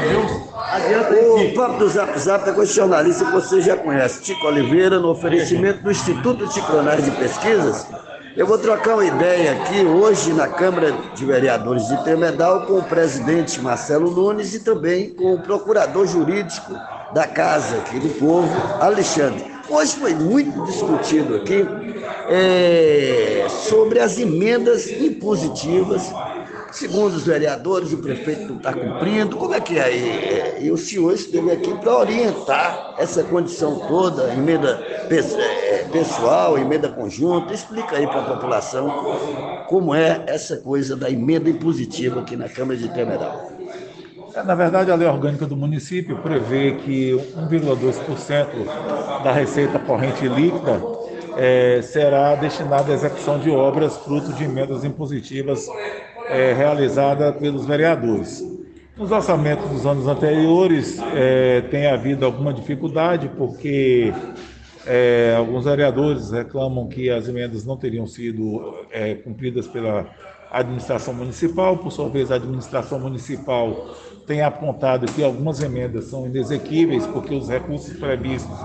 viu? O papo do Zap Zap é com jornalista que você já conhece, Tico Oliveira, no oferecimento do Instituto de Ciclonais de Pesquisas. Eu vou trocar uma ideia aqui hoje na Câmara de Vereadores de Tremedal com o presidente Marcelo Nunes e também com o procurador jurídico da Casa aqui do Povo, Alexandre. Hoje foi muito discutido aqui é, sobre as emendas impositivas Segundo os vereadores, o prefeito não está cumprindo. Como é que é? E, e o senhor esteve aqui para orientar essa condição toda, emenda é, pessoal, emenda conjunta. Explica aí para a população como é essa coisa da emenda impositiva aqui na Câmara de Temeral. É, na verdade, a lei orgânica do município prevê que 1,2% da receita corrente líquida é, será destinada à execução de obras fruto de emendas impositivas é, realizada pelos vereadores. Nos orçamentos dos anos anteriores é, tem havido alguma dificuldade, porque é, alguns vereadores reclamam que as emendas não teriam sido é, cumpridas pela administração municipal, por sua vez a administração municipal tem apontado que algumas emendas são inexequíveis, porque os recursos previstos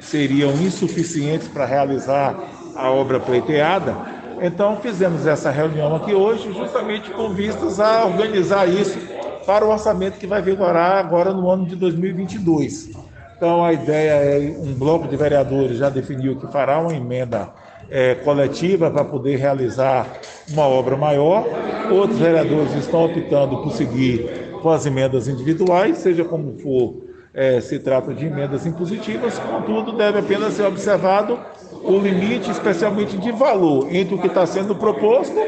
seriam insuficientes para realizar a obra pleiteada, então fizemos essa reunião aqui hoje justamente com vistas a organizar isso para o orçamento que vai vigorar agora no ano de 2022. Então a ideia é um bloco de vereadores já definiu que fará uma emenda é, coletiva para poder realizar uma obra maior. Outros vereadores estão optando por seguir com as emendas individuais, seja como for, é, se trata de emendas impositivas, contudo, deve apenas ser observado o limite, especialmente de valor, entre o que está sendo proposto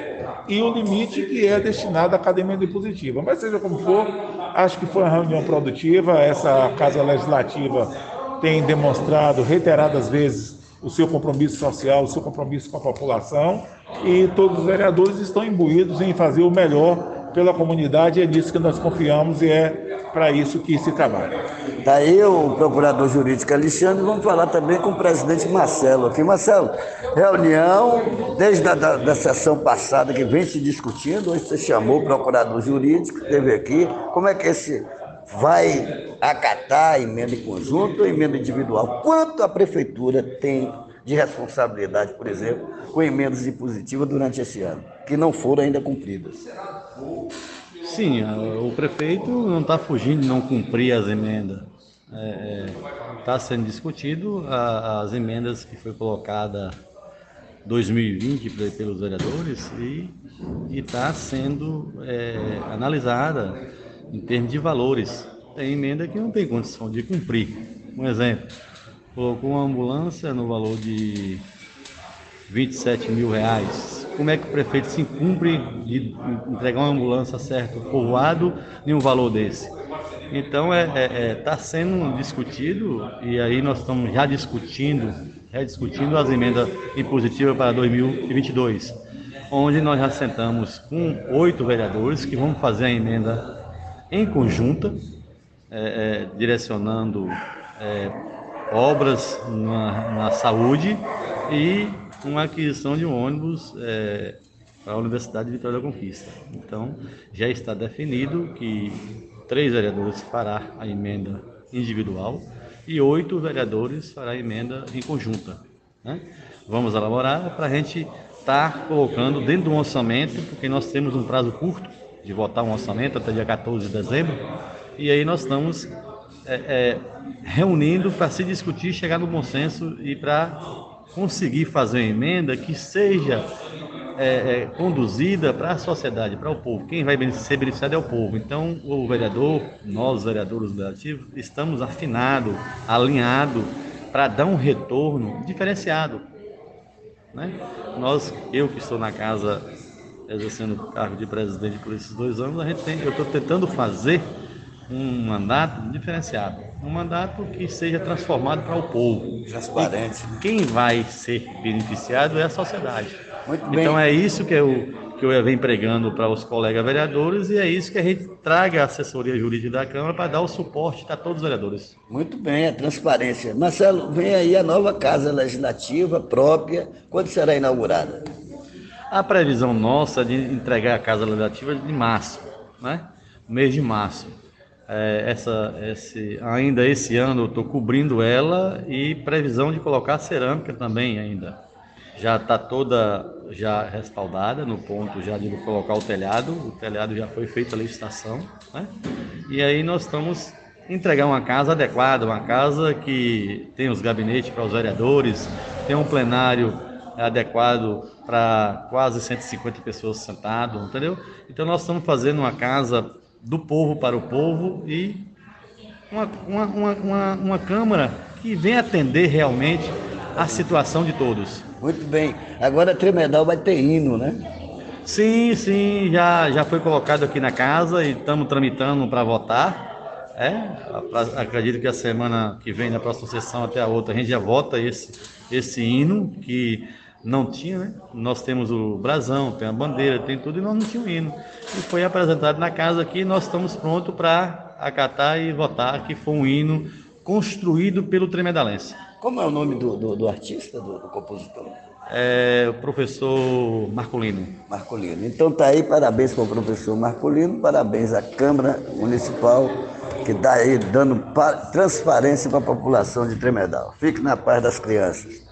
e o limite que é destinado à academia impositiva. Mas seja como for, acho que foi uma reunião produtiva. Essa Casa Legislativa tem demonstrado reiteradas vezes o seu compromisso social, o seu compromisso com a população e todos os vereadores estão imbuídos em fazer o melhor pela comunidade, é nisso que nós confiamos e é para isso que se trabalha. Daí o procurador jurídico Alexandre, vamos falar também com o presidente Marcelo aqui. Marcelo, reunião desde a da, da sessão passada que vem se discutindo, hoje você chamou o procurador jurídico, esteve aqui, como é que esse vai acatar a emenda em conjunto ou emenda individual? Quanto a prefeitura tem de responsabilidade, por exemplo, com emendas impositivas durante esse ano, que não foram ainda cumpridas? Sim, o prefeito não está fugindo de não cumprir as emendas. Está é, é tá sendo discutido a, as emendas que foi colocada 2020 pelos vereadores e está sendo é, analisada em termos de valores. Tem emenda que não tem condição de cumprir. Um exemplo, colocou uma ambulância no valor de 27 mil reais. Como é que o prefeito se cumpre de entregar uma ambulância certo povoado em um valor desse? Então é está é, é, tá sendo discutido e aí nós estamos já discutindo, rediscutindo as emendas impositivas para 2022, onde nós já sentamos com oito vereadores que vão fazer a emenda em conjunta, é, é direcionando é, obras na, na saúde e uma aquisição de um ônibus é, para a Universidade de Vitória da Conquista. Então, já está definido que três vereadores fará a emenda individual e oito vereadores fará a emenda em conjunta. Né? Vamos elaborar para a gente estar tá colocando dentro do orçamento, porque nós temos um prazo curto de votar um orçamento até dia 14 de dezembro, e aí nós estamos é, é, reunindo para se discutir, chegar no bom senso e para conseguir fazer uma emenda que seja é, é, conduzida para a sociedade, para o povo. Quem vai ser beneficiado é o povo. Então, o vereador, nós, vereadores legislativos, estamos afinados, alinhados para dar um retorno diferenciado. Né? Nós, eu que estou na casa exercendo o cargo de presidente por esses dois anos, a gente tem, eu estou tentando fazer um mandato diferenciado, um mandato que seja transformado para o povo. Transparente. E quem vai ser beneficiado é a sociedade. Muito bem. Então é isso que eu, que eu venho pregando para os colegas vereadores e é isso que a gente traga a assessoria jurídica da Câmara para dar o suporte a todos os vereadores. Muito bem, a transparência. Marcelo, vem aí a nova Casa Legislativa própria. Quando será inaugurada? A previsão nossa é de entregar a Casa Legislativa de março, né? mês de março. É, essa, esse, ainda esse ano eu estou cobrindo ela e previsão de colocar cerâmica também ainda. Já está toda já respaldada no ponto já de colocar o telhado. O telhado já foi feita a licitação, né? E aí nós estamos entregar uma casa adequada, uma casa que tem os gabinetes para os vereadores, tem um plenário adequado para quase 150 pessoas sentadas, entendeu? Então nós estamos fazendo uma casa do povo para o povo e uma, uma, uma, uma, Câmara que vem atender realmente a situação de todos. Muito bem. Agora Tremedal vai ter hino, né? Sim, sim, já, já foi colocado aqui na casa e estamos tramitando para votar. É, acredito que a semana que vem, na próxima sessão até a outra, a gente já vota esse, esse hino que não tinha, né? Nós temos o brasão, tem a bandeira, tem tudo, e nós não tínhamos hino. E foi apresentado na casa aqui, nós estamos prontos para acatar e votar que foi um hino construído pelo Tremedalense. Como é o nome do, do, do artista, do, do, compositor? É o professor Marcolino. Marcolino. Então tá aí, parabéns para o professor Marcolino, parabéns à Câmara Municipal que está aí dando transparência para a população de Tremedal. Fique na paz das crianças.